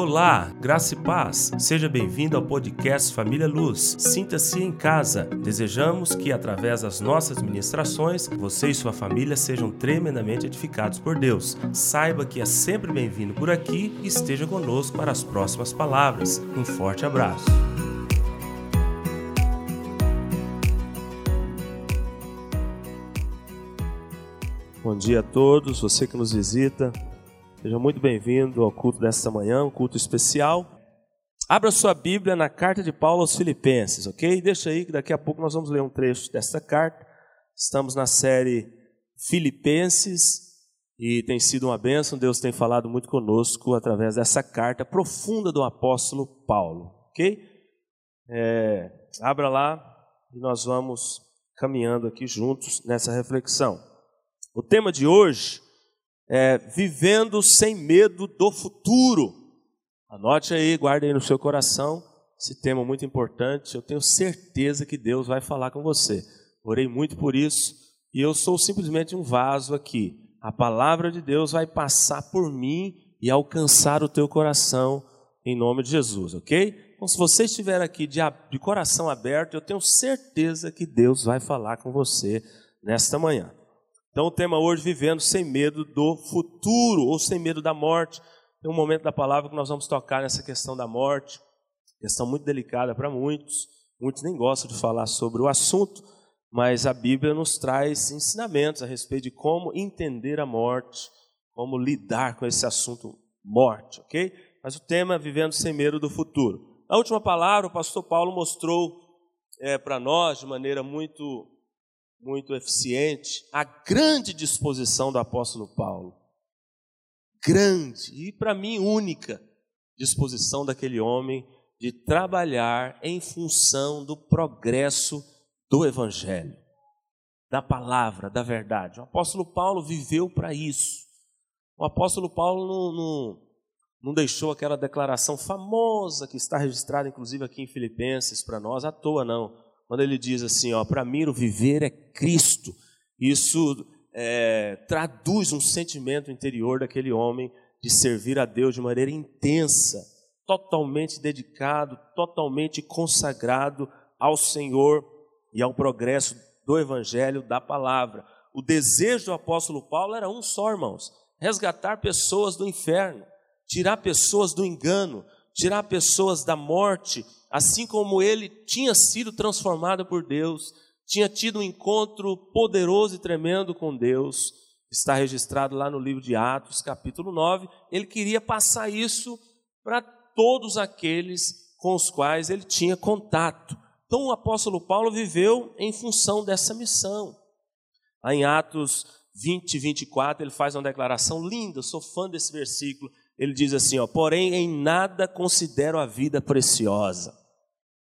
Olá, graça e paz. Seja bem-vindo ao podcast Família Luz. Sinta-se em casa. Desejamos que, através das nossas ministrações, você e sua família sejam tremendamente edificados por Deus. Saiba que é sempre bem-vindo por aqui e esteja conosco para as próximas palavras. Um forte abraço. Bom dia a todos, você que nos visita. Seja muito bem-vindo ao culto desta manhã, um culto especial. Abra sua Bíblia na carta de Paulo aos Filipenses, ok? Deixa aí que daqui a pouco nós vamos ler um trecho dessa carta. Estamos na série Filipenses e tem sido uma bênção. Deus tem falado muito conosco através dessa carta profunda do apóstolo Paulo, ok? É, abra lá e nós vamos caminhando aqui juntos nessa reflexão. O tema de hoje é, vivendo sem medo do futuro. Anote aí, guarde aí no seu coração esse tema muito importante. Eu tenho certeza que Deus vai falar com você. Orei muito por isso e eu sou simplesmente um vaso aqui. A palavra de Deus vai passar por mim e alcançar o teu coração em nome de Jesus, ok? Então, se você estiver aqui de, de coração aberto, eu tenho certeza que Deus vai falar com você nesta manhã. Então, o tema hoje, vivendo sem medo do futuro ou sem medo da morte. Tem um momento da palavra que nós vamos tocar nessa questão da morte, questão muito delicada para muitos. Muitos nem gostam de falar sobre o assunto, mas a Bíblia nos traz ensinamentos a respeito de como entender a morte, como lidar com esse assunto morte, ok? Mas o tema é vivendo sem medo do futuro. Na última palavra, o pastor Paulo mostrou é, para nós de maneira muito muito eficiente, a grande disposição do apóstolo Paulo. Grande e para mim única disposição daquele homem de trabalhar em função do progresso do evangelho, da palavra, da verdade. O apóstolo Paulo viveu para isso. O apóstolo Paulo não, não, não deixou aquela declaração famosa que está registrada, inclusive, aqui em Filipenses para nós, à toa, não quando ele diz assim, ó, para mim o viver é Cristo. Isso é, traduz um sentimento interior daquele homem de servir a Deus de maneira intensa, totalmente dedicado, totalmente consagrado ao Senhor e ao progresso do Evangelho, da palavra. O desejo do apóstolo Paulo era um só, irmãos: resgatar pessoas do inferno, tirar pessoas do engano, tirar pessoas da morte assim como ele tinha sido transformado por Deus, tinha tido um encontro poderoso e tremendo com Deus, está registrado lá no livro de Atos, capítulo 9. Ele queria passar isso para todos aqueles com os quais ele tinha contato. Então o apóstolo Paulo viveu em função dessa missão. Lá em Atos 20, 24, ele faz uma declaração linda, sou fã desse versículo. Ele diz assim: ó, porém em nada considero a vida preciosa,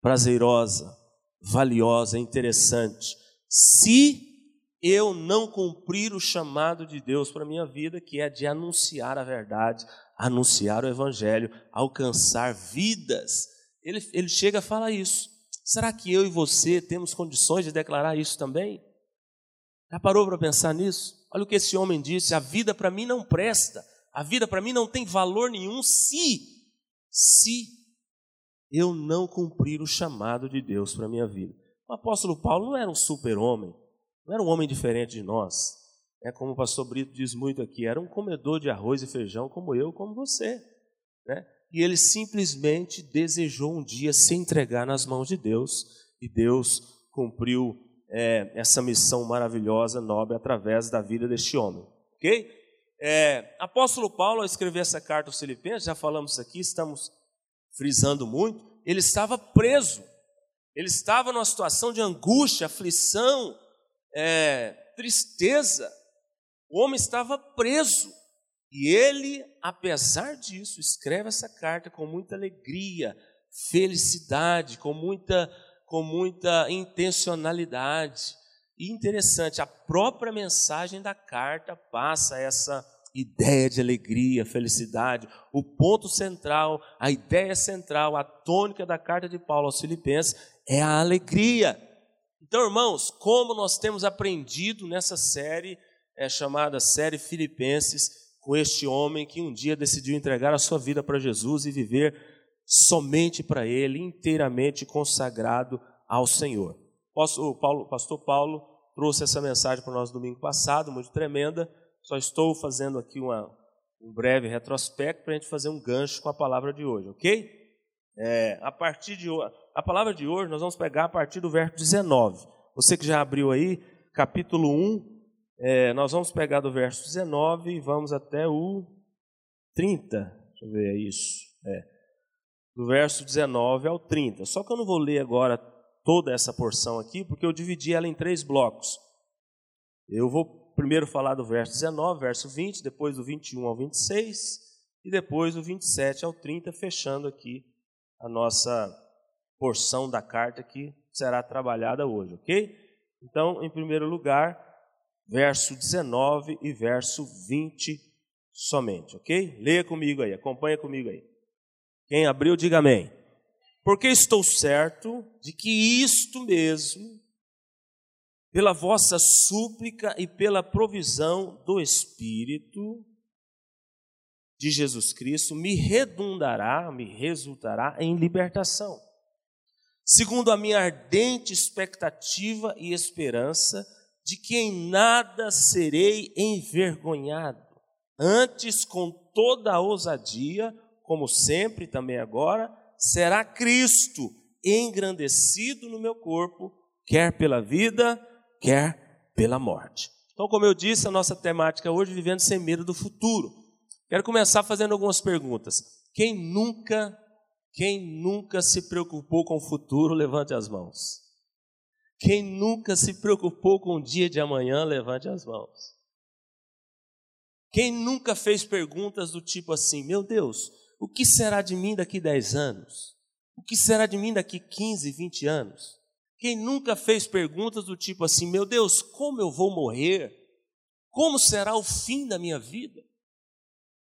prazerosa, valiosa, interessante, se eu não cumprir o chamado de Deus para a minha vida, que é de anunciar a verdade, anunciar o Evangelho, alcançar vidas. Ele, ele chega a falar isso. Será que eu e você temos condições de declarar isso também? Já parou para pensar nisso? Olha o que esse homem disse: a vida para mim não presta, a vida para mim não tem valor nenhum se, se eu não cumprir o chamado de Deus para minha vida. O apóstolo Paulo não era um super-homem, não era um homem diferente de nós. É como o pastor Brito diz muito aqui, era um comedor de arroz e feijão como eu, como você. Né? E ele simplesmente desejou um dia se entregar nas mãos de Deus, e Deus cumpriu é, essa missão maravilhosa, nobre, através da vida deste homem. Ok? É, apóstolo Paulo, ao escrever essa carta aos Filipenses, já falamos aqui, estamos frisando muito, ele estava preso, ele estava numa situação de angústia, aflição, é, tristeza. O homem estava preso e ele, apesar disso, escreve essa carta com muita alegria, felicidade, com muita, com muita intencionalidade. E interessante, a própria mensagem da carta passa essa ideia de alegria, felicidade. O ponto central, a ideia central, a tônica da carta de Paulo aos Filipenses é a alegria. Então, irmãos, como nós temos aprendido nessa série é chamada série Filipenses, com este homem que um dia decidiu entregar a sua vida para Jesus e viver somente para Ele, inteiramente consagrado ao Senhor. O pastor Paulo trouxe essa mensagem para nós domingo passado, muito tremenda. Só estou fazendo aqui uma, um breve retrospecto para a gente fazer um gancho com a palavra de hoje, ok? É, a partir de a palavra de hoje nós vamos pegar a partir do verso 19. Você que já abriu aí, capítulo 1, é, nós vamos pegar do verso 19 e vamos até o 30. Deixa eu ver, é isso. É. Do verso 19 ao 30. Só que eu não vou ler agora toda essa porção aqui, porque eu dividi ela em três blocos. Eu vou primeiro falar do verso 19, verso 20, depois do 21 ao 26 e depois do 27 ao 30, fechando aqui a nossa porção da carta que será trabalhada hoje, ok? Então, em primeiro lugar, verso 19 e verso 20 somente, ok? Leia comigo aí, acompanha comigo aí. Quem abriu, diga amém. Porque estou certo de que isto mesmo, pela vossa súplica e pela provisão do Espírito de Jesus Cristo, me redundará, me resultará em libertação. Segundo a minha ardente expectativa e esperança, de que em nada serei envergonhado. Antes, com toda a ousadia, como sempre também agora, será Cristo engrandecido no meu corpo, quer pela vida, quer pela morte. Então, como eu disse, a nossa temática hoje é vivendo sem medo do futuro. Quero começar fazendo algumas perguntas. Quem nunca, quem nunca se preocupou com o futuro, levante as mãos. Quem nunca se preocupou com o dia de amanhã, levante as mãos. Quem nunca fez perguntas do tipo assim: Meu Deus, o que será de mim daqui 10 anos? O que será de mim daqui 15, 20 anos? Quem nunca fez perguntas do tipo assim: Meu Deus, como eu vou morrer? Como será o fim da minha vida?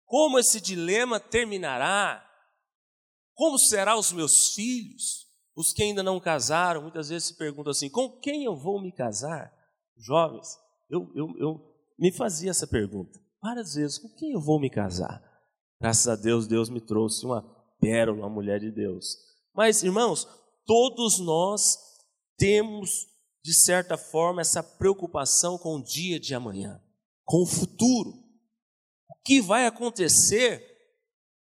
Como esse dilema terminará? Como serão os meus filhos? Os que ainda não casaram, muitas vezes se perguntam assim: com quem eu vou me casar? Jovens, eu, eu, eu me fazia essa pergunta várias vezes: com quem eu vou me casar? Graças a Deus, Deus me trouxe uma pérola, uma mulher de Deus. Mas, irmãos, todos nós temos, de certa forma, essa preocupação com o dia de amanhã, com o futuro. O que vai acontecer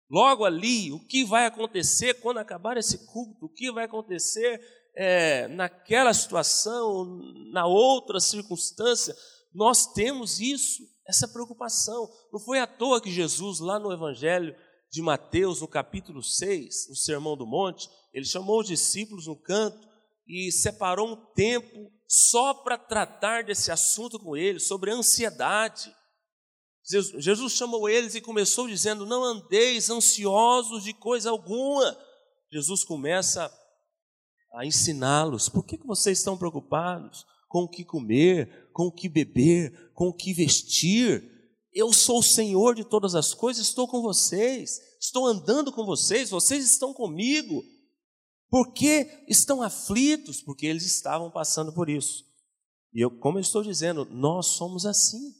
logo ali, o que vai acontecer quando acabar esse culto, o que vai acontecer é, naquela situação, na outra circunstância, nós temos isso, essa preocupação. Não foi à toa que Jesus, lá no Evangelho de Mateus, no capítulo 6, no Sermão do Monte, ele chamou os discípulos no canto e separou um tempo só para tratar desse assunto com eles, sobre ansiedade. Jesus chamou eles e começou dizendo: Não andeis ansiosos de coisa alguma. Jesus começa a ensiná-los: Por que vocês estão preocupados com o que comer, com o que beber, com o que vestir? Eu sou o Senhor de todas as coisas, estou com vocês, estou andando com vocês, vocês estão comigo. Por que estão aflitos? Porque eles estavam passando por isso. E eu, como eu estou dizendo, nós somos assim.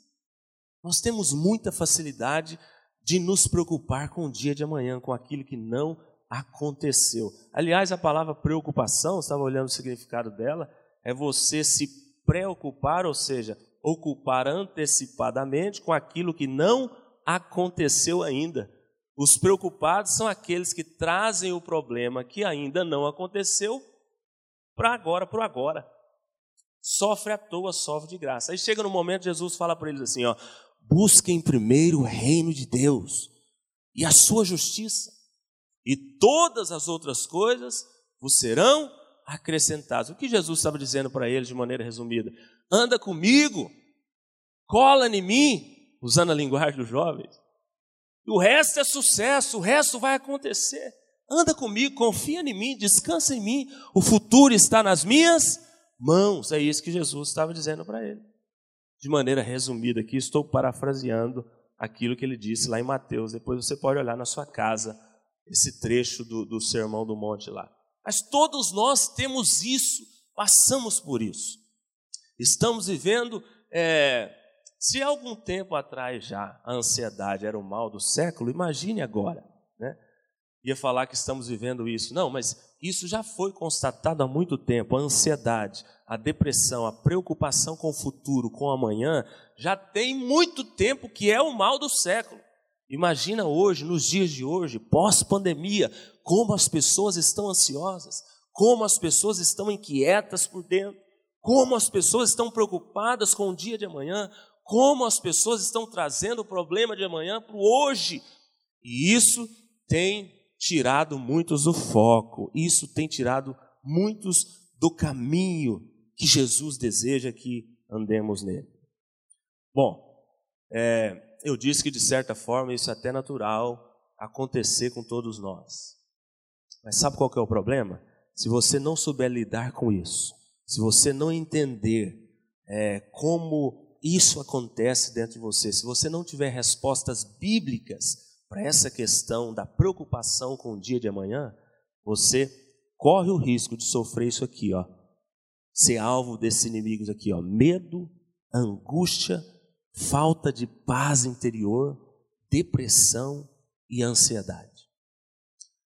Nós temos muita facilidade de nos preocupar com o dia de amanhã, com aquilo que não aconteceu. Aliás, a palavra preocupação, estava olhando o significado dela, é você se preocupar, ou seja, ocupar antecipadamente com aquilo que não aconteceu ainda. Os preocupados são aqueles que trazem o problema que ainda não aconteceu para agora, para agora. Sofre à toa, sofre de graça. Aí chega no momento, Jesus fala para eles assim: ó, Busquem primeiro o reino de Deus e a sua justiça, e todas as outras coisas vos serão acrescentadas. O que Jesus estava dizendo para eles de maneira resumida? Anda comigo, cola em mim, usando a linguagem dos jovens. O resto é sucesso, o resto vai acontecer. Anda comigo, confia em mim, descansa em mim. O futuro está nas minhas mãos. É isso que Jesus estava dizendo para ele de maneira resumida aqui, estou parafraseando aquilo que ele disse lá em Mateus. Depois você pode olhar na sua casa esse trecho do, do Sermão do Monte lá. Mas todos nós temos isso, passamos por isso. Estamos vivendo é, Se algum tempo atrás já a ansiedade era o mal do século, imagine agora, né? Ia falar que estamos vivendo isso. Não, mas isso já foi constatado há muito tempo. A ansiedade, a depressão, a preocupação com o futuro, com o amanhã, já tem muito tempo que é o mal do século. Imagina hoje, nos dias de hoje, pós-pandemia, como as pessoas estão ansiosas, como as pessoas estão inquietas por dentro, como as pessoas estão preocupadas com o dia de amanhã, como as pessoas estão trazendo o problema de amanhã para o hoje. E isso tem tirado muitos do foco, isso tem tirado muitos do caminho que Jesus deseja que andemos nele. Bom, é, eu disse que de certa forma isso é até natural acontecer com todos nós. Mas sabe qual que é o problema? Se você não souber lidar com isso, se você não entender é, como isso acontece dentro de você, se você não tiver respostas bíblicas para essa questão da preocupação com o dia de amanhã, você corre o risco de sofrer isso aqui, ó. Ser alvo desses inimigos aqui, ó, medo, angústia, falta de paz interior, depressão e ansiedade.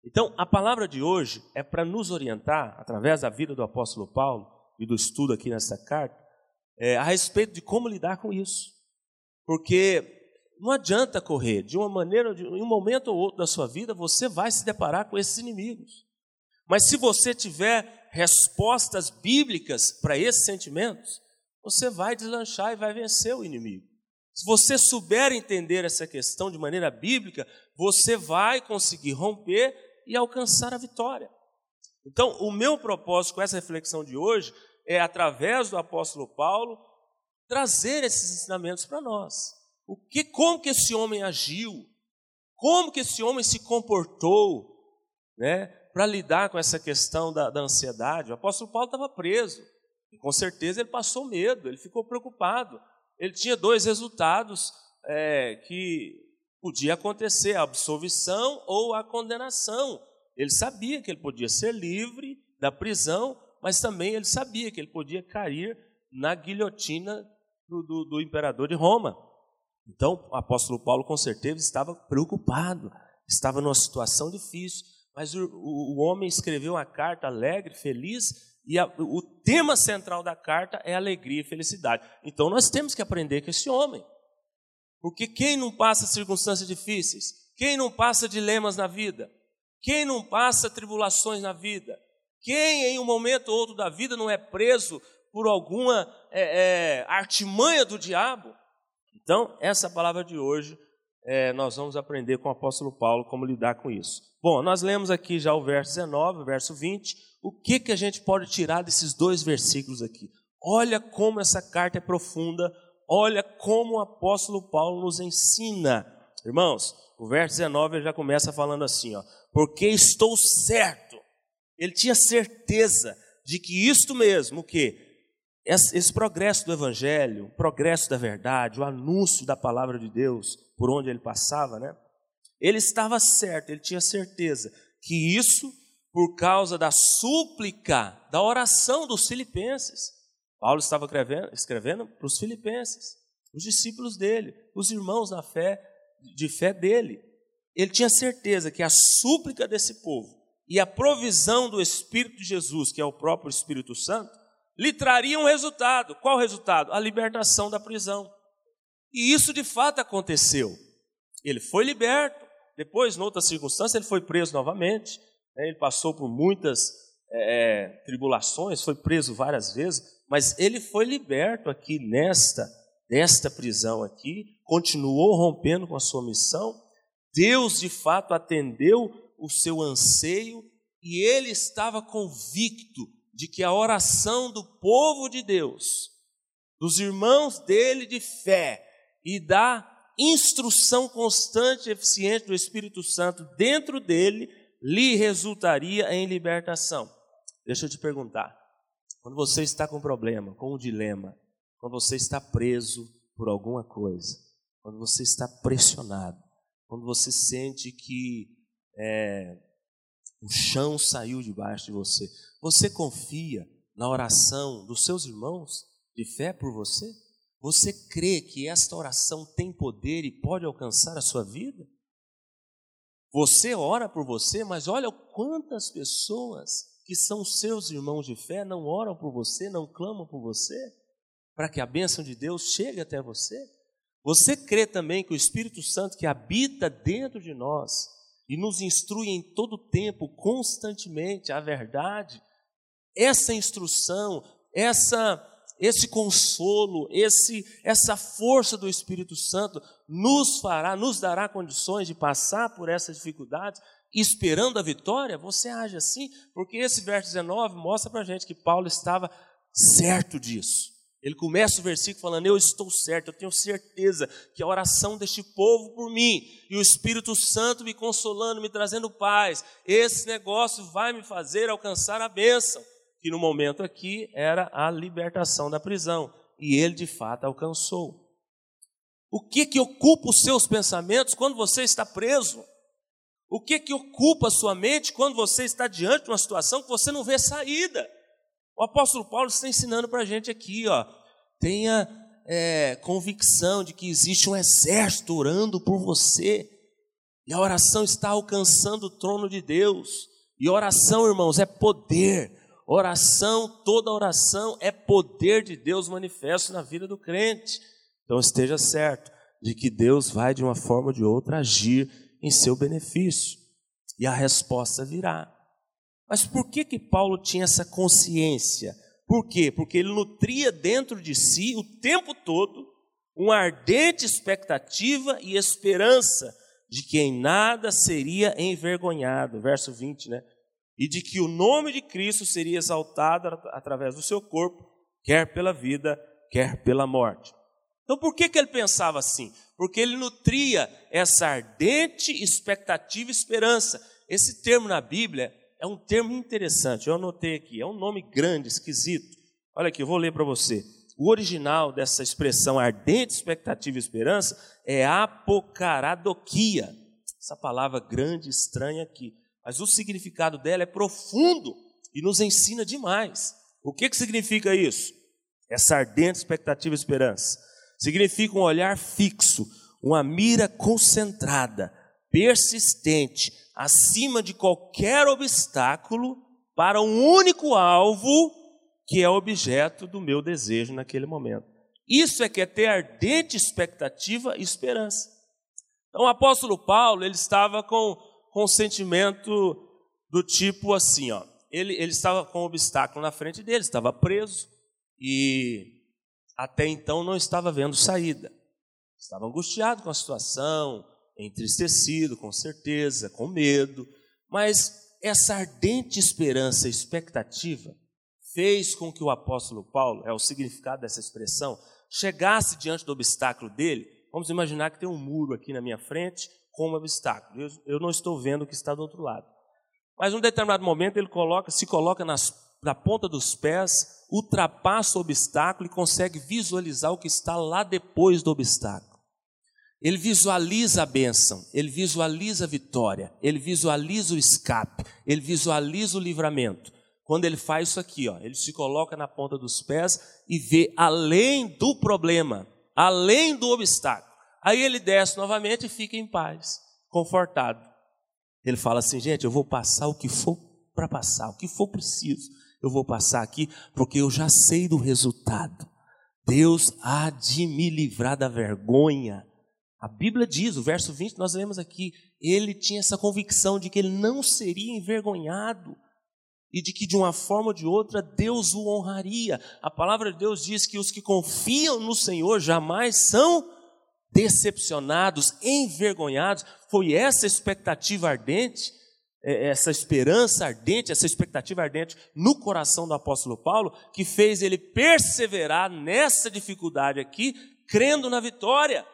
Então, a palavra de hoje é para nos orientar, através da vida do apóstolo Paulo e do estudo aqui nessa carta, é, a respeito de como lidar com isso. Porque não adianta correr, de uma maneira, de, em um momento ou outro da sua vida, você vai se deparar com esses inimigos. Mas se você tiver respostas bíblicas para esses sentimentos, você vai deslanchar e vai vencer o inimigo. Se você souber entender essa questão de maneira bíblica, você vai conseguir romper e alcançar a vitória. Então, o meu propósito com essa reflexão de hoje é, através do apóstolo Paulo, trazer esses ensinamentos para nós. O que, como que esse homem agiu? Como que esse homem se comportou, né, para lidar com essa questão da, da ansiedade? O apóstolo Paulo estava preso. E com certeza ele passou medo, ele ficou preocupado. Ele tinha dois resultados é, que podia acontecer: a absolvição ou a condenação. Ele sabia que ele podia ser livre da prisão, mas também ele sabia que ele podia cair na guilhotina do, do, do imperador de Roma. Então, o apóstolo Paulo, com certeza, estava preocupado, estava numa situação difícil, mas o, o, o homem escreveu uma carta alegre, feliz, e a, o tema central da carta é alegria e felicidade. Então nós temos que aprender com esse homem. Porque quem não passa circunstâncias difíceis? Quem não passa dilemas na vida? Quem não passa tribulações na vida? Quem em um momento ou outro da vida não é preso por alguma é, é, artimanha do diabo? Então, essa palavra de hoje, é, nós vamos aprender com o apóstolo Paulo como lidar com isso. Bom, nós lemos aqui já o verso 19, o verso 20 o que, que a gente pode tirar desses dois versículos aqui? Olha como essa carta é profunda, olha como o apóstolo Paulo nos ensina. Irmãos, o verso 19 ele já começa falando assim, ó, porque estou certo. Ele tinha certeza de que isto mesmo, o que esse, progresso do evangelho, o progresso da verdade, o anúncio da palavra de Deus por onde ele passava, né? Ele estava certo, ele tinha certeza que isso por causa da súplica, da oração dos filipenses. Paulo estava escrevendo, escrevendo para os filipenses, os discípulos dele, os irmãos na fé, de fé dele. Ele tinha certeza que a súplica desse povo e a provisão do Espírito de Jesus, que é o próprio Espírito Santo, lhe trariam um resultado. Qual resultado? A libertação da prisão. E isso de fato aconteceu. Ele foi liberto. Depois, em outra circunstância, ele foi preso novamente. Né? Ele passou por muitas é, é, tribulações, foi preso várias vezes, mas ele foi liberto aqui nesta, desta prisão aqui, continuou rompendo com a sua missão. Deus de fato atendeu o seu anseio e ele estava convicto de que a oração do povo de Deus, dos irmãos dele de fé e da instrução constante e eficiente do Espírito Santo dentro dele lhe resultaria em libertação. Deixa eu te perguntar: quando você está com um problema, com um dilema, quando você está preso por alguma coisa, quando você está pressionado, quando você sente que é, o chão saiu debaixo de você, você confia na oração dos seus irmãos de fé por você? Você crê que esta oração tem poder e pode alcançar a sua vida? Você ora por você, mas olha quantas pessoas que são seus irmãos de fé não oram por você, não clamam por você, para que a bênção de Deus chegue até você. Você crê também que o Espírito Santo que habita dentro de nós e nos instrui em todo tempo, constantemente, a verdade, essa instrução, essa esse consolo, esse essa força do Espírito Santo nos fará, nos dará condições de passar por essas dificuldades, esperando a vitória. Você age assim, porque esse verso 19 mostra para a gente que Paulo estava certo disso. Ele começa o versículo falando: Eu estou certo, eu tenho certeza que a oração deste povo por mim e o Espírito Santo me consolando, me trazendo paz, esse negócio vai me fazer alcançar a bênção que no momento aqui era a libertação da prisão, e ele de fato alcançou. O que que ocupa os seus pensamentos quando você está preso? O que que ocupa a sua mente quando você está diante de uma situação que você não vê saída? O apóstolo Paulo está ensinando para a gente aqui, ó, tenha é, convicção de que existe um exército orando por você, e a oração está alcançando o trono de Deus, e oração, irmãos, é poder, Oração, toda oração é poder de Deus manifesto na vida do crente. Então esteja certo de que Deus vai de uma forma ou de outra agir em seu benefício. E a resposta virá. Mas por que que Paulo tinha essa consciência? Por quê? Porque ele nutria dentro de si o tempo todo uma ardente expectativa e esperança de que em nada seria envergonhado. Verso 20, né? e de que o nome de Cristo seria exaltado através do seu corpo, quer pela vida, quer pela morte. Então, por que, que ele pensava assim? Porque ele nutria essa ardente expectativa e esperança. Esse termo na Bíblia é um termo interessante, eu anotei aqui, é um nome grande, esquisito. Olha aqui, eu vou ler para você. O original dessa expressão ardente expectativa e esperança é apocaradoquia. Essa palavra grande, estranha aqui mas o significado dela é profundo e nos ensina demais. O que, que significa isso? Essa ardente expectativa e esperança. Significa um olhar fixo, uma mira concentrada, persistente, acima de qualquer obstáculo, para um único alvo que é objeto do meu desejo naquele momento. Isso é que é ter ardente expectativa e esperança. Então, o apóstolo Paulo, ele estava com com um sentimento do tipo assim, ó. Ele, ele estava com um obstáculo na frente dele, estava preso e até então não estava vendo saída. Estava angustiado com a situação, entristecido, com certeza, com medo, mas essa ardente esperança expectativa fez com que o apóstolo Paulo, é o significado dessa expressão, chegasse diante do obstáculo dele. Vamos imaginar que tem um muro aqui na minha frente como obstáculo. Eu, eu não estou vendo o que está do outro lado. Mas em um determinado momento ele coloca, se coloca nas, na ponta dos pés, ultrapassa o obstáculo e consegue visualizar o que está lá depois do obstáculo. Ele visualiza a bênção, ele visualiza a vitória, ele visualiza o escape, ele visualiza o livramento. Quando ele faz isso aqui, ó, ele se coloca na ponta dos pés e vê além do problema, além do obstáculo. Aí ele desce novamente e fica em paz, confortado. Ele fala assim: gente, eu vou passar o que for para passar, o que for preciso, eu vou passar aqui, porque eu já sei do resultado. Deus há de me livrar da vergonha. A Bíblia diz, o verso 20, nós lemos aqui, ele tinha essa convicção de que ele não seria envergonhado e de que de uma forma ou de outra Deus o honraria. A palavra de Deus diz que os que confiam no Senhor jamais são decepcionados, envergonhados. Foi essa expectativa ardente, é, essa esperança ardente, essa expectativa ardente no coração do apóstolo Paulo, que fez ele perseverar nessa dificuldade aqui, crendo na vitória.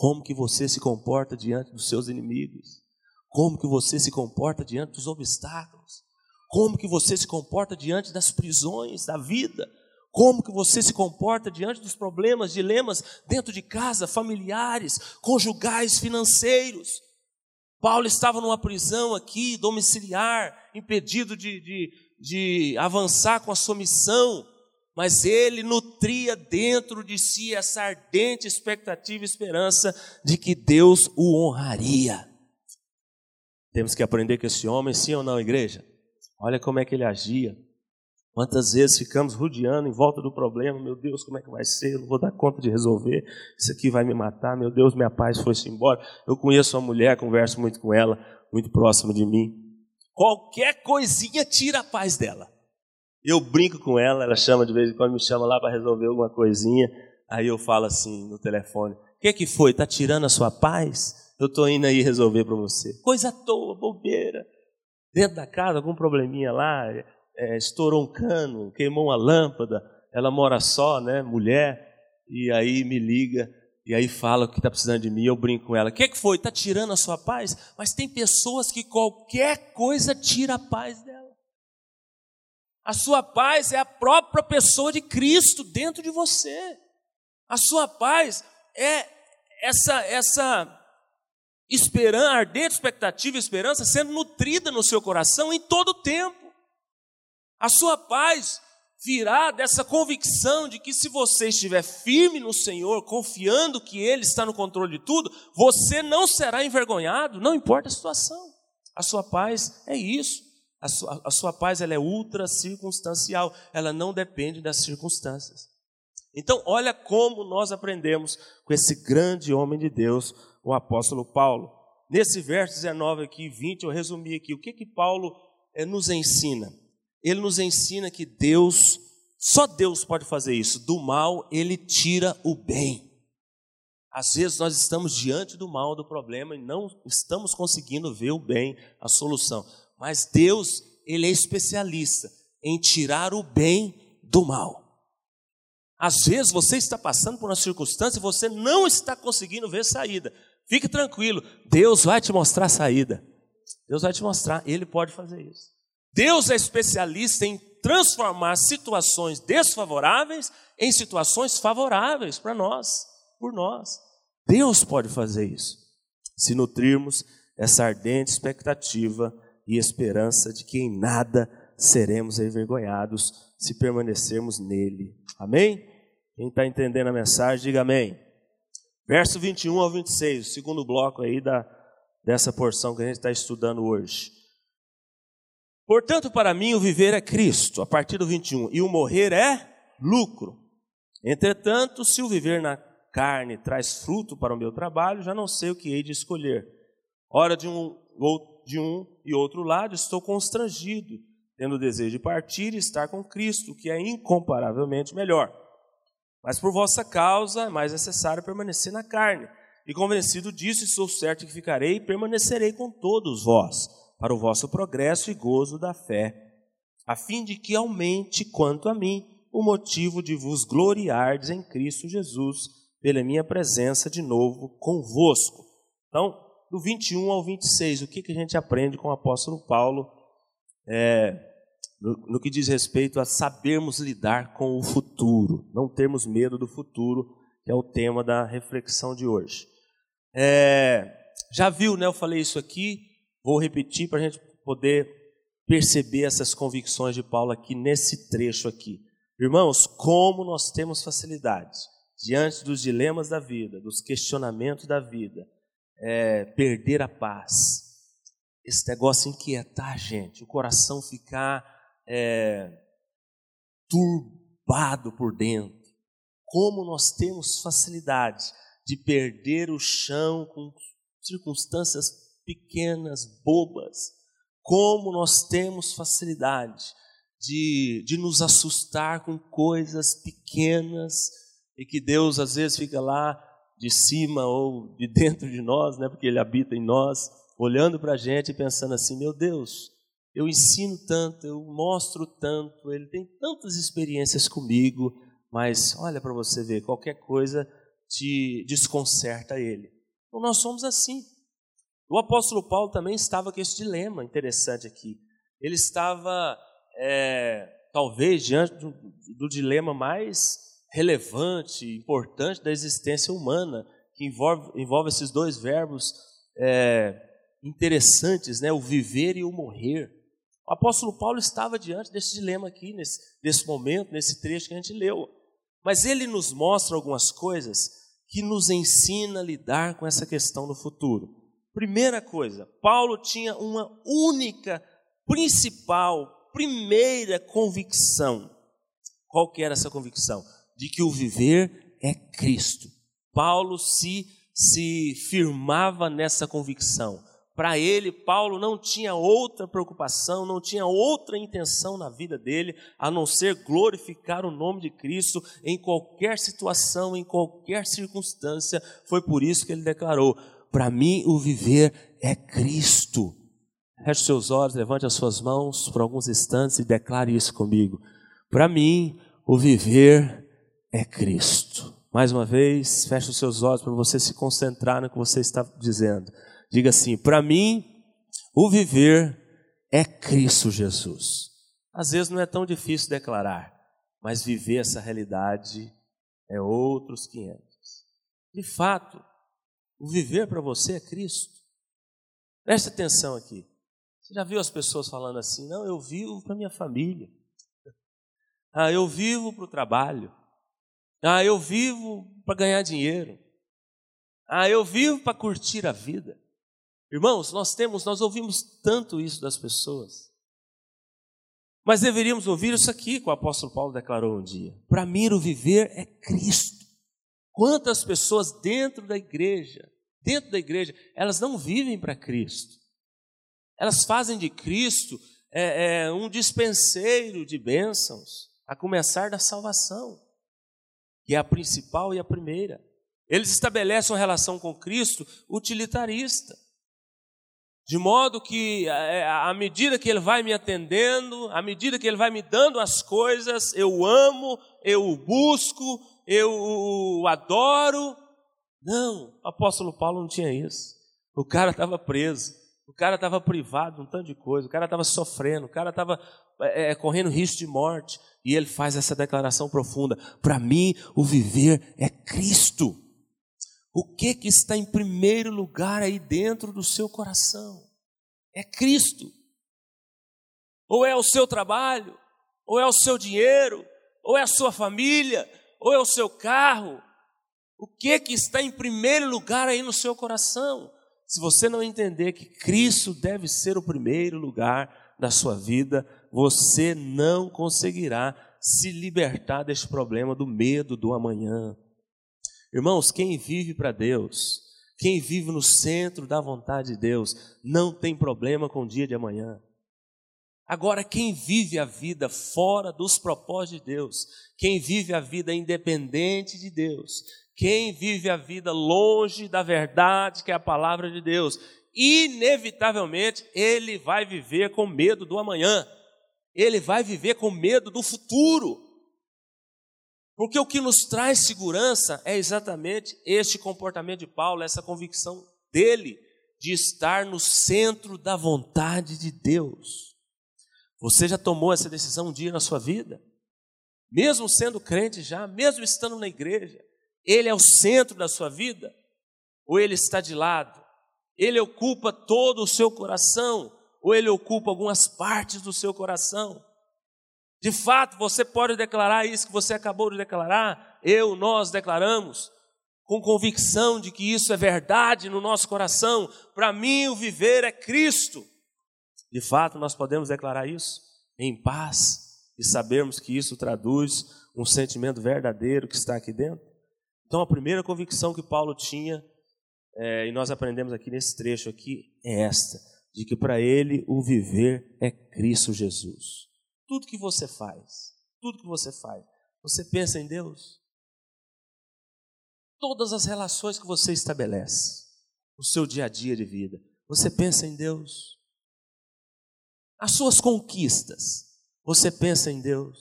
Como que você se comporta diante dos seus inimigos? Como que você se comporta diante dos obstáculos? Como que você se comporta diante das prisões da vida? Como que você se comporta diante dos problemas, dilemas dentro de casa, familiares, conjugais, financeiros? Paulo estava numa prisão aqui, domiciliar, impedido de, de, de avançar com a sua missão. Mas ele nutria dentro de si essa ardente expectativa e esperança de que Deus o honraria. Temos que aprender com esse homem, sim ou não, igreja? Olha como é que ele agia. Quantas vezes ficamos rodeando em volta do problema, meu Deus, como é que vai ser? Eu não vou dar conta de resolver, isso aqui vai me matar, meu Deus, minha paz foi-se embora. Eu conheço uma mulher, converso muito com ela, muito próximo de mim. Qualquer coisinha tira a paz dela. Eu brinco com ela, ela chama de vez em quando, me chama lá para resolver alguma coisinha. Aí eu falo assim no telefone: O que, que foi? Está tirando a sua paz? Eu estou indo aí resolver para você. Coisa à toa, bobeira. Dentro da casa, algum probleminha lá, é, estourou um cano, queimou uma lâmpada. Ela mora só, né? Mulher. E aí me liga e aí fala que está precisando de mim, eu brinco com ela. O que, que foi? Está tirando a sua paz? Mas tem pessoas que qualquer coisa tira a paz dela. A sua paz é a própria pessoa de Cristo dentro de você. A sua paz é essa essa esperança, ardente expectativa e esperança sendo nutrida no seu coração em todo o tempo. A sua paz virá dessa convicção de que se você estiver firme no Senhor, confiando que Ele está no controle de tudo, você não será envergonhado, não importa a situação. A sua paz é isso. A sua, a sua paz ela é ultra circunstancial, ela não depende das circunstâncias. Então, olha como nós aprendemos com esse grande homem de Deus, o apóstolo Paulo. Nesse verso 19 aqui, 20, eu resumi aqui, o que que Paulo é, nos ensina? Ele nos ensina que Deus, só Deus pode fazer isso, do mal ele tira o bem. Às vezes nós estamos diante do mal, do problema, e não estamos conseguindo ver o bem, a solução. Mas Deus, Ele é especialista em tirar o bem do mal. Às vezes você está passando por uma circunstância e você não está conseguindo ver saída. Fique tranquilo, Deus vai te mostrar a saída. Deus vai te mostrar, Ele pode fazer isso. Deus é especialista em transformar situações desfavoráveis em situações favoráveis para nós, por nós. Deus pode fazer isso. Se nutrirmos essa ardente expectativa e esperança de que em nada seremos envergonhados se permanecermos nele. Amém? Quem está entendendo a mensagem, diga amém. Verso 21 ao 26, o segundo bloco aí da, dessa porção que a gente está estudando hoje. Portanto, para mim, o viver é Cristo, a partir do 21, e o morrer é lucro. Entretanto, se o viver na carne traz fruto para o meu trabalho, já não sei o que hei de escolher. Ora de um, de um e outro lado, estou constrangido, tendo o desejo de partir e estar com Cristo, que é incomparavelmente melhor. Mas por vossa causa é mais necessário permanecer na carne. E convencido disso, estou certo que ficarei e permanecerei com todos vós, para o vosso progresso e gozo da fé, a fim de que aumente quanto a mim o motivo de vos gloriardes em Cristo Jesus, pela minha presença de novo convosco. Então, do 21 ao 26, o que, que a gente aprende com o apóstolo Paulo é, no, no, que diz respeito a sabermos lidar com o futuro, não termos medo do futuro, que é o tema da reflexão de hoje. É, já viu, né? Eu falei isso aqui, vou repetir para a gente poder perceber essas convicções de Paulo aqui nesse trecho aqui. Irmãos, como nós temos facilidade diante dos dilemas da vida, dos questionamentos da vida, é, perder a paz, esse negócio inquietar a gente, o coração ficar é, turbado por dentro. Como nós temos facilidade de perder o chão com circunstâncias pequenas, bobas. Como nós temos facilidade de, de nos assustar com coisas pequenas e que Deus às vezes fica lá de cima ou de dentro de nós, né, porque Ele habita em nós, olhando para a gente e pensando assim: meu Deus, eu ensino tanto, eu mostro tanto, Ele tem tantas experiências comigo, mas olha para você ver, qualquer coisa te desconcerta Ele. Então nós somos assim. O apóstolo Paulo também estava com esse dilema interessante aqui. Ele estava, é, talvez, diante do, do dilema mais relevante, importante da existência humana, que envolve, envolve esses dois verbos é, interessantes, né? o viver e o morrer. O apóstolo Paulo estava diante desse dilema aqui, nesse, nesse momento, nesse trecho que a gente leu. Mas ele nos mostra algumas coisas que nos ensina a lidar com essa questão no futuro. Primeira coisa, Paulo tinha uma única, principal, primeira convicção. Qual que era essa convicção? De que o viver é Cristo. Paulo se, se firmava nessa convicção. Para ele, Paulo não tinha outra preocupação, não tinha outra intenção na vida dele a não ser glorificar o nome de Cristo em qualquer situação, em qualquer circunstância. Foi por isso que ele declarou: Para mim, o viver é Cristo. Feche seus olhos, levante as suas mãos por alguns instantes e declare isso comigo. Para mim, o viver é Cristo. Mais uma vez, feche os seus olhos para você se concentrar no que você está dizendo. Diga assim: para mim, o viver é Cristo Jesus. Às vezes não é tão difícil declarar, mas viver essa realidade é outros 500. De fato, o viver para você é Cristo. Preste atenção aqui. Você já viu as pessoas falando assim: não, eu vivo para minha família. Ah, eu vivo para o trabalho. Ah, eu vivo para ganhar dinheiro. Ah, eu vivo para curtir a vida. Irmãos, nós temos, nós ouvimos tanto isso das pessoas. Mas deveríamos ouvir isso aqui que o apóstolo Paulo declarou um dia. Para mim, o viver é Cristo. Quantas pessoas dentro da igreja, dentro da igreja, elas não vivem para Cristo. Elas fazem de Cristo é, é, um dispenseiro de bênçãos, a começar da salvação, que é a principal e a primeira. Eles estabelecem uma relação com Cristo utilitarista. De modo que, é, à medida que Ele vai me atendendo, à medida que Ele vai me dando as coisas, eu amo, eu o busco, eu o adoro. Não, o apóstolo Paulo não tinha isso. O cara estava preso, o cara estava privado de um tanto de coisa, o cara estava sofrendo, o cara estava é, é, correndo risco de morte. E ele faz essa declaração profunda: para mim, o viver é Cristo. O que que está em primeiro lugar aí dentro do seu coração? É Cristo. Ou é o seu trabalho, ou é o seu dinheiro, ou é a sua família, ou é o seu carro. O que que está em primeiro lugar aí no seu coração? Se você não entender que Cristo deve ser o primeiro lugar da sua vida, você não conseguirá se libertar deste problema do medo do amanhã. Irmãos, quem vive para Deus, quem vive no centro da vontade de Deus, não tem problema com o dia de amanhã. Agora, quem vive a vida fora dos propósitos de Deus, quem vive a vida independente de Deus, quem vive a vida longe da verdade que é a palavra de Deus, inevitavelmente ele vai viver com medo do amanhã, ele vai viver com medo do futuro. Porque o que nos traz segurança é exatamente este comportamento de Paulo, essa convicção dele de estar no centro da vontade de Deus. Você já tomou essa decisão um dia na sua vida? Mesmo sendo crente já, mesmo estando na igreja, ele é o centro da sua vida? Ou ele está de lado? Ele ocupa todo o seu coração? Ou ele ocupa algumas partes do seu coração? De fato, você pode declarar isso que você acabou de declarar, eu, nós declaramos, com convicção de que isso é verdade no nosso coração. Para mim, o viver é Cristo. De fato, nós podemos declarar isso em paz e sabermos que isso traduz um sentimento verdadeiro que está aqui dentro. Então, a primeira convicção que Paulo tinha, é, e nós aprendemos aqui nesse trecho aqui, é esta: de que para ele o viver é Cristo Jesus. Tudo que você faz, tudo que você faz, você pensa em Deus? Todas as relações que você estabelece, o seu dia a dia de vida, você pensa em Deus? As suas conquistas, você pensa em Deus?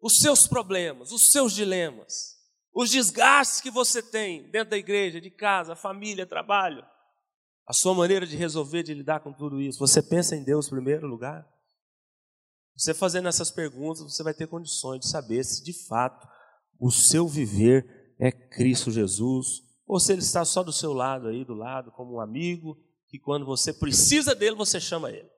Os seus problemas, os seus dilemas, os desgastes que você tem dentro da igreja, de casa, família, trabalho, a sua maneira de resolver, de lidar com tudo isso, você pensa em Deus em primeiro lugar? Você fazendo essas perguntas, você vai ter condições de saber se de fato o seu viver é Cristo Jesus, ou se ele está só do seu lado aí, do lado, como um amigo, que quando você precisa dele, você chama ele.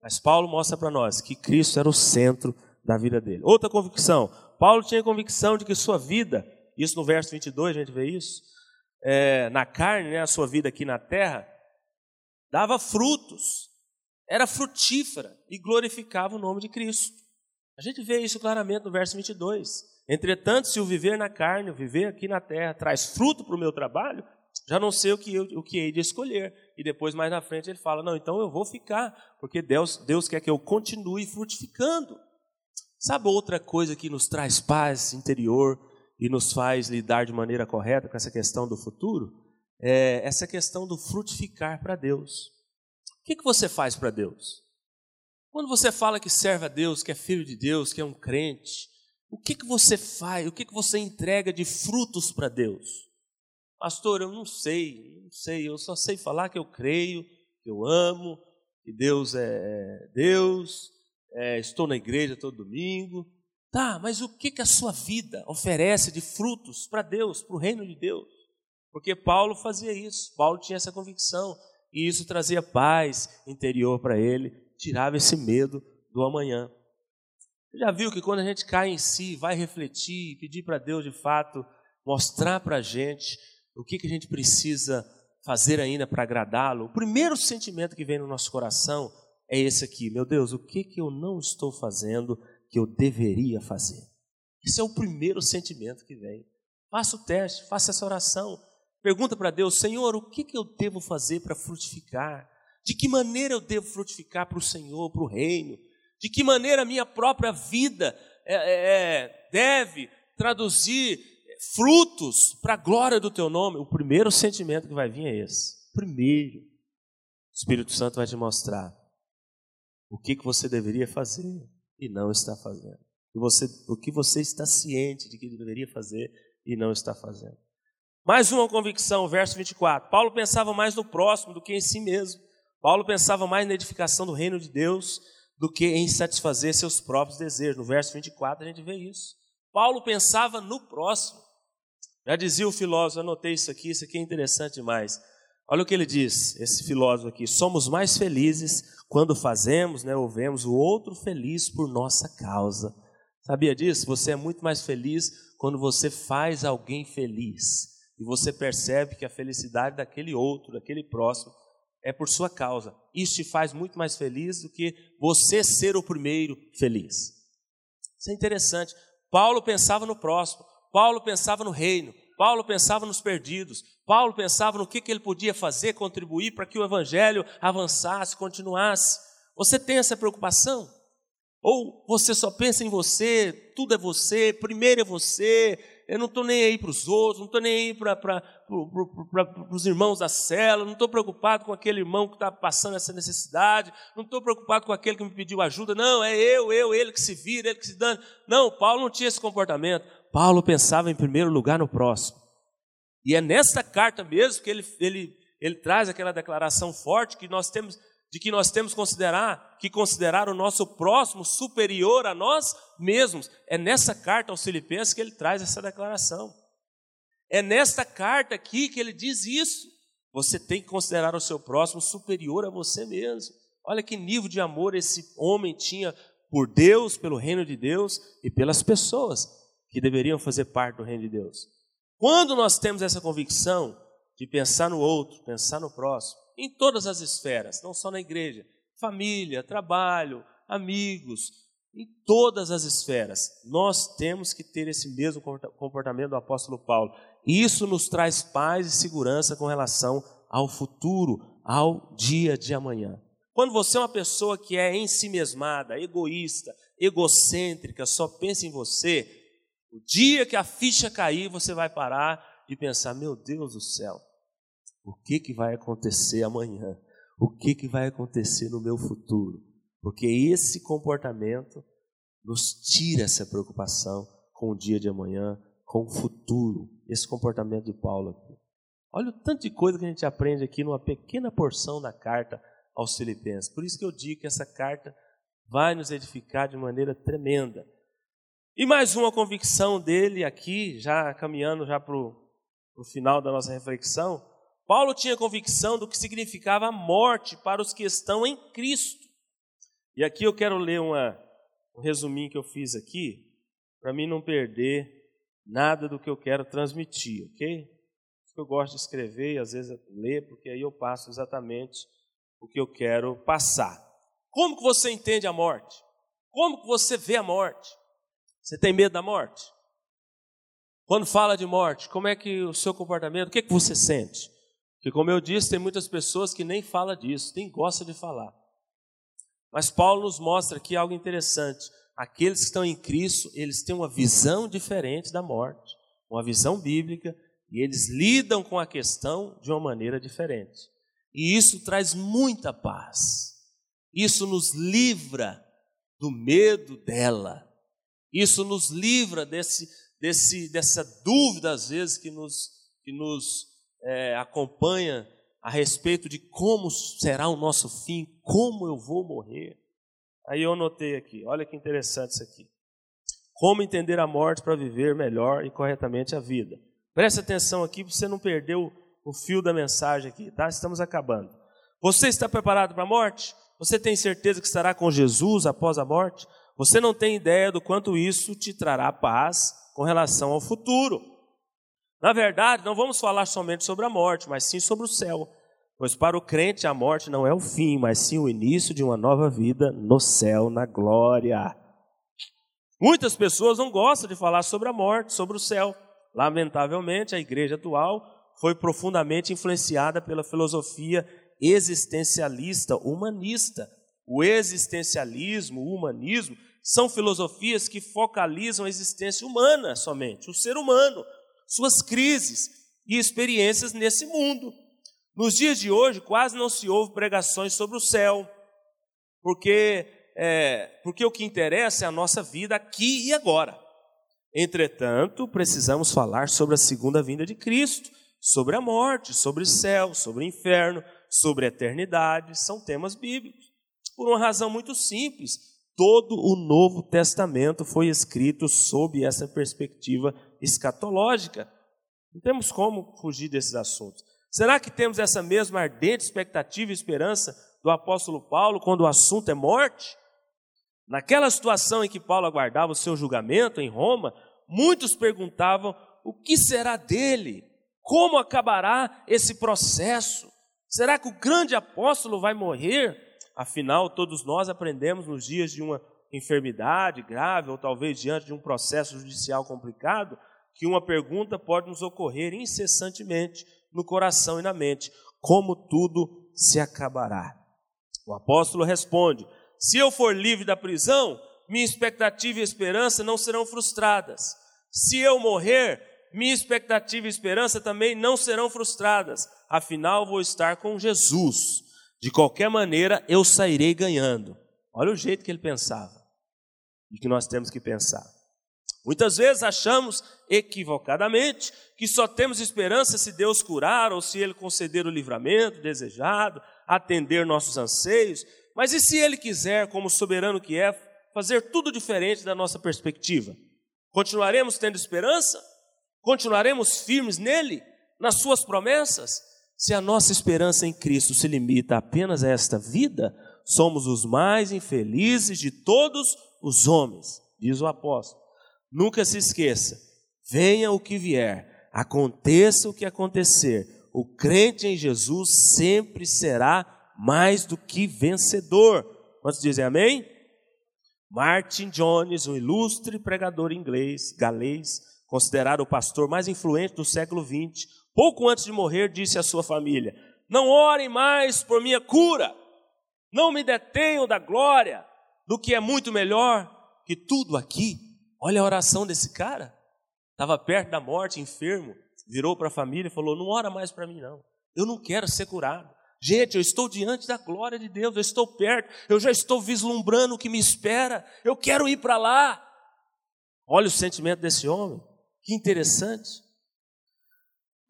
Mas Paulo mostra para nós que Cristo era o centro da vida dele. Outra convicção: Paulo tinha convicção de que sua vida, isso no verso 22 a gente vê isso, é, na carne, né, a sua vida aqui na terra, dava frutos, era frutífera e glorificava o nome de Cristo. A gente vê isso claramente no verso 22. Entretanto, se o viver na carne, o viver aqui na terra, traz fruto para o meu trabalho, já não sei o que, eu, o que hei de escolher. E depois, mais na frente, ele fala: Não, então eu vou ficar, porque Deus, Deus quer que eu continue frutificando. Sabe outra coisa que nos traz paz interior e nos faz lidar de maneira correta com essa questão do futuro? É essa questão do frutificar para Deus. O que, que você faz para Deus? Quando você fala que serve a Deus, que é filho de Deus, que é um crente, o que, que você faz? O que, que você entrega de frutos para Deus? Pastor, eu não sei, não sei, eu só sei falar que eu creio, que eu amo, que Deus é, é Deus, é, estou na igreja todo domingo. Tá, mas o que, que a sua vida oferece de frutos para Deus, para o reino de Deus? Porque Paulo fazia isso, Paulo tinha essa convicção, e isso trazia paz interior para ele, tirava esse medo do amanhã. Você já viu que quando a gente cai em si, vai refletir, pedir para Deus de fato mostrar para a gente o que, que a gente precisa fazer ainda para agradá-lo, o primeiro sentimento que vem no nosso coração é esse aqui: meu Deus, o que, que eu não estou fazendo que eu deveria fazer? Esse é o primeiro sentimento que vem. Faça o teste, faça essa oração. Pergunta para Deus: Senhor, o que, que eu devo fazer para frutificar? De que maneira eu devo frutificar para o Senhor, para o reino? De que maneira a minha própria vida é, é, deve traduzir frutos para a glória do teu nome, o primeiro sentimento que vai vir é esse. Primeiro, o Espírito Santo vai te mostrar o que, que você deveria fazer e não está fazendo. Você, o que você está ciente de que deveria fazer e não está fazendo. Mais uma convicção, verso 24. Paulo pensava mais no próximo do que em si mesmo. Paulo pensava mais na edificação do reino de Deus do que em satisfazer seus próprios desejos. No verso 24 a gente vê isso. Paulo pensava no próximo. Já dizia o filósofo, anotei isso aqui, isso aqui é interessante demais. Olha o que ele diz, esse filósofo aqui: somos mais felizes quando fazemos, né, ou vemos o outro feliz por nossa causa. Sabia disso? Você é muito mais feliz quando você faz alguém feliz e você percebe que a felicidade daquele outro, daquele próximo, é por sua causa. Isso te faz muito mais feliz do que você ser o primeiro feliz. Isso é interessante. Paulo pensava no próximo. Paulo pensava no reino, Paulo pensava nos perdidos, Paulo pensava no que, que ele podia fazer, contribuir para que o evangelho avançasse, continuasse. Você tem essa preocupação? Ou você só pensa em você, tudo é você, primeiro é você, eu não estou nem aí para os outros, não estou nem aí para os irmãos da cela, não estou preocupado com aquele irmão que está passando essa necessidade, não estou preocupado com aquele que me pediu ajuda, não, é eu, eu, ele que se vira, ele que se dane. Não, Paulo não tinha esse comportamento. Paulo pensava em primeiro lugar no próximo. E é nesta carta mesmo que ele, ele, ele traz aquela declaração forte que nós temos de que nós temos considerar que considerar o nosso próximo superior a nós mesmos. É nessa carta aos Filipenses que ele traz essa declaração. É nesta carta aqui que ele diz isso. Você tem que considerar o seu próximo superior a você mesmo. Olha que nível de amor esse homem tinha por Deus, pelo reino de Deus e pelas pessoas que deveriam fazer parte do reino de Deus. Quando nós temos essa convicção de pensar no outro, pensar no próximo, em todas as esferas, não só na igreja, família, trabalho, amigos, em todas as esferas, nós temos que ter esse mesmo comportamento do apóstolo Paulo. Isso nos traz paz e segurança com relação ao futuro, ao dia de amanhã. Quando você é uma pessoa que é em si mesmada, egoísta, egocêntrica, só pensa em você, o dia que a ficha cair, você vai parar e pensar: meu Deus do céu, o que, que vai acontecer amanhã? O que, que vai acontecer no meu futuro? Porque esse comportamento nos tira essa preocupação com o dia de amanhã, com o futuro. Esse comportamento de Paulo aqui. Olha o tanto de coisa que a gente aprende aqui numa pequena porção da carta aos Filipenses. Por isso que eu digo que essa carta vai nos edificar de maneira tremenda. E mais uma convicção dele aqui, já caminhando já para o final da nossa reflexão. Paulo tinha convicção do que significava a morte para os que estão em Cristo. E aqui eu quero ler uma, um resuminho que eu fiz aqui, para mim não perder nada do que eu quero transmitir, ok? Eu gosto de escrever e às vezes ler, porque aí eu passo exatamente o que eu quero passar. Como que você entende a morte? Como que você vê a morte? Você tem medo da morte? Quando fala de morte, como é que o seu comportamento, o que, é que você sente? Porque, como eu disse, tem muitas pessoas que nem falam disso, nem gostam de falar. Mas Paulo nos mostra aqui algo interessante. Aqueles que estão em Cristo, eles têm uma visão diferente da morte, uma visão bíblica, e eles lidam com a questão de uma maneira diferente. E isso traz muita paz. Isso nos livra do medo dela. Isso nos livra desse, desse, dessa dúvida, às vezes, que nos, que nos é, acompanha a respeito de como será o nosso fim, como eu vou morrer. Aí eu anotei aqui, olha que interessante isso aqui. Como entender a morte para viver melhor e corretamente a vida. Preste atenção aqui para você não perder o, o fio da mensagem aqui, tá? Estamos acabando. Você está preparado para a morte? Você tem certeza que estará com Jesus após a morte? Você não tem ideia do quanto isso te trará paz com relação ao futuro. Na verdade, não vamos falar somente sobre a morte, mas sim sobre o céu. Pois para o crente a morte não é o fim, mas sim o início de uma nova vida no céu, na glória. Muitas pessoas não gostam de falar sobre a morte, sobre o céu. Lamentavelmente, a igreja atual foi profundamente influenciada pela filosofia existencialista, humanista. O existencialismo, o humanismo, são filosofias que focalizam a existência humana somente, o ser humano, suas crises e experiências nesse mundo. Nos dias de hoje, quase não se ouve pregações sobre o céu, porque, é, porque o que interessa é a nossa vida aqui e agora. Entretanto, precisamos falar sobre a segunda vinda de Cristo, sobre a morte, sobre o céu, sobre o inferno, sobre a eternidade, são temas bíblicos. Por uma razão muito simples, todo o Novo Testamento foi escrito sob essa perspectiva escatológica. Não temos como fugir desses assuntos. Será que temos essa mesma ardente expectativa e esperança do apóstolo Paulo quando o assunto é morte? Naquela situação em que Paulo aguardava o seu julgamento em Roma, muitos perguntavam: o que será dele? Como acabará esse processo? Será que o grande apóstolo vai morrer? Afinal, todos nós aprendemos nos dias de uma enfermidade grave ou talvez diante de um processo judicial complicado que uma pergunta pode nos ocorrer incessantemente no coração e na mente: como tudo se acabará? O apóstolo responde: se eu for livre da prisão, minha expectativa e esperança não serão frustradas. Se eu morrer, minha expectativa e esperança também não serão frustradas afinal vou estar com Jesus. De qualquer maneira, eu sairei ganhando. Olha o jeito que ele pensava e que nós temos que pensar. Muitas vezes achamos equivocadamente que só temos esperança se Deus curar ou se Ele conceder o livramento desejado, atender nossos anseios. Mas e se Ele quiser, como soberano que é, fazer tudo diferente da nossa perspectiva? Continuaremos tendo esperança? Continuaremos firmes nele, nas Suas promessas? Se a nossa esperança em Cristo se limita apenas a esta vida, somos os mais infelizes de todos os homens, diz o apóstolo. Nunca se esqueça: venha o que vier, aconteça o que acontecer, o crente em Jesus sempre será mais do que vencedor. Quantos dizem amém? Martin Jones, um ilustre pregador inglês, galês, considerado o pastor mais influente do século XX, pouco antes de morrer, disse à sua família: Não orem mais por minha cura, não me detenham da glória, do que é muito melhor que tudo aqui. Olha a oração desse cara. Estava perto da morte, enfermo, virou para a família e falou: Não ora mais para mim, não. Eu não quero ser curado. Gente, eu estou diante da glória de Deus, eu estou perto, eu já estou vislumbrando o que me espera, eu quero ir para lá. Olha o sentimento desse homem, que interessante.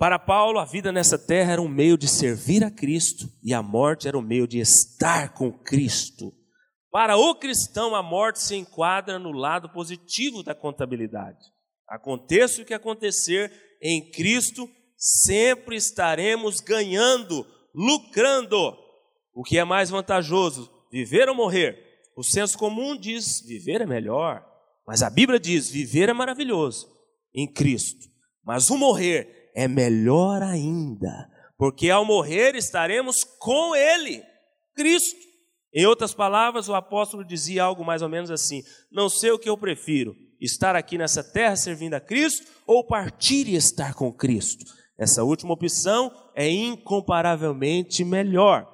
Para Paulo, a vida nessa terra era um meio de servir a Cristo e a morte era um meio de estar com Cristo. Para o cristão, a morte se enquadra no lado positivo da contabilidade. Aconteça o que acontecer, em Cristo sempre estaremos ganhando, lucrando. O que é mais vantajoso, viver ou morrer? O senso comum diz viver é melhor, mas a Bíblia diz viver é maravilhoso em Cristo. Mas o morrer é melhor ainda, porque ao morrer estaremos com Ele, Cristo. Em outras palavras, o apóstolo dizia algo mais ou menos assim: Não sei o que eu prefiro, estar aqui nessa terra servindo a Cristo ou partir e estar com Cristo. Essa última opção é incomparavelmente melhor.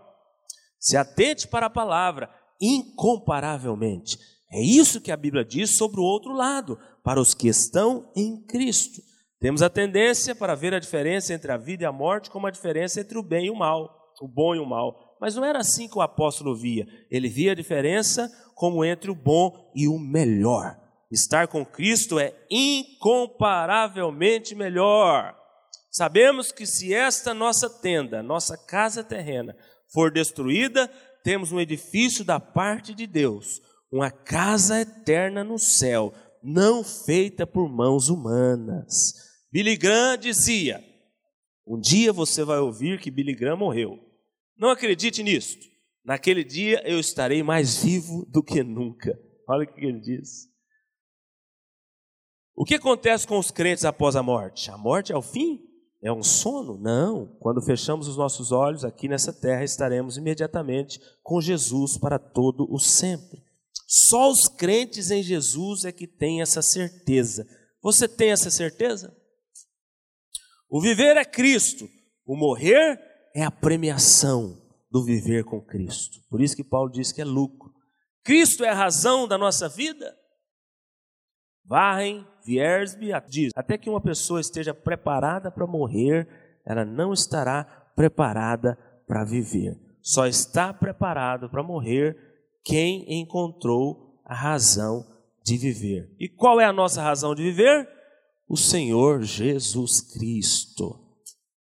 Se atente para a palavra, incomparavelmente. É isso que a Bíblia diz sobre o outro lado, para os que estão em Cristo. Temos a tendência para ver a diferença entre a vida e a morte como a diferença entre o bem e o mal, o bom e o mal. Mas não era assim que o apóstolo via. Ele via a diferença como entre o bom e o melhor. Estar com Cristo é incomparavelmente melhor. Sabemos que se esta nossa tenda, nossa casa terrena, for destruída, temos um edifício da parte de Deus, uma casa eterna no céu, não feita por mãos humanas. Billy Graham dizia: Um dia você vai ouvir que Billy Graham morreu. Não acredite nisso. Naquele dia eu estarei mais vivo do que nunca. Olha o que ele diz. O que acontece com os crentes após a morte? A morte é o fim? É um sono? Não. Quando fechamos os nossos olhos aqui nessa terra, estaremos imediatamente com Jesus para todo o sempre. Só os crentes em Jesus é que têm essa certeza. Você tem essa certeza? O viver é Cristo, o morrer é a premiação do viver com Cristo. Por isso que Paulo diz que é lucro. Cristo é a razão da nossa vida? Varrem, Viersby diz: até que uma pessoa esteja preparada para morrer, ela não estará preparada para viver. Só está preparado para morrer quem encontrou a razão de viver. E qual é a nossa razão de viver? O Senhor Jesus Cristo.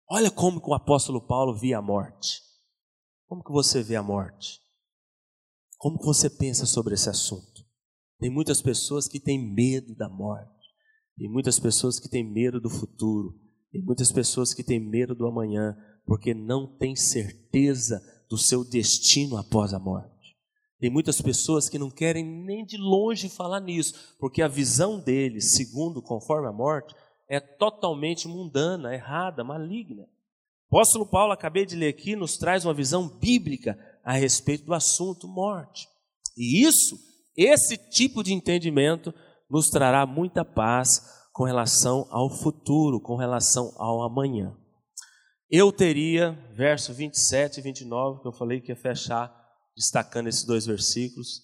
Olha como que o apóstolo Paulo via a morte. Como que você vê a morte? Como que você pensa sobre esse assunto? Tem muitas pessoas que têm medo da morte. Tem muitas pessoas que têm medo do futuro. Tem muitas pessoas que têm medo do amanhã, porque não têm certeza do seu destino após a morte. Tem muitas pessoas que não querem nem de longe falar nisso, porque a visão deles, segundo conforme a morte, é totalmente mundana, errada, maligna. O apóstolo Paulo, acabei de ler aqui, nos traz uma visão bíblica a respeito do assunto morte. E isso esse tipo de entendimento nos trará muita paz com relação ao futuro, com relação ao amanhã. Eu teria, verso 27 e 29, que eu falei que ia fechar destacando esses dois versículos,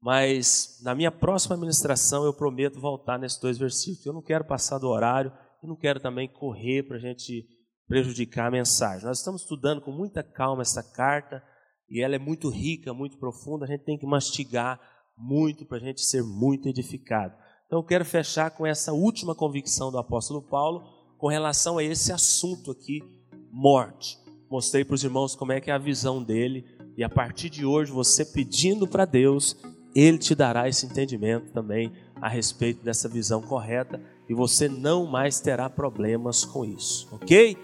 mas na minha próxima ministração eu prometo voltar nesses dois versículos. Eu não quero passar do horário e não quero também correr para a gente prejudicar a mensagem. Nós estamos estudando com muita calma essa carta e ela é muito rica, muito profunda, a gente tem que mastigar muito para a gente ser muito edificado. Então eu quero fechar com essa última convicção do apóstolo Paulo com relação a esse assunto aqui, morte. Mostrei para os irmãos como é que é a visão dele e a partir de hoje você pedindo para Deus, ele te dará esse entendimento também a respeito dessa visão correta e você não mais terá problemas com isso, ok?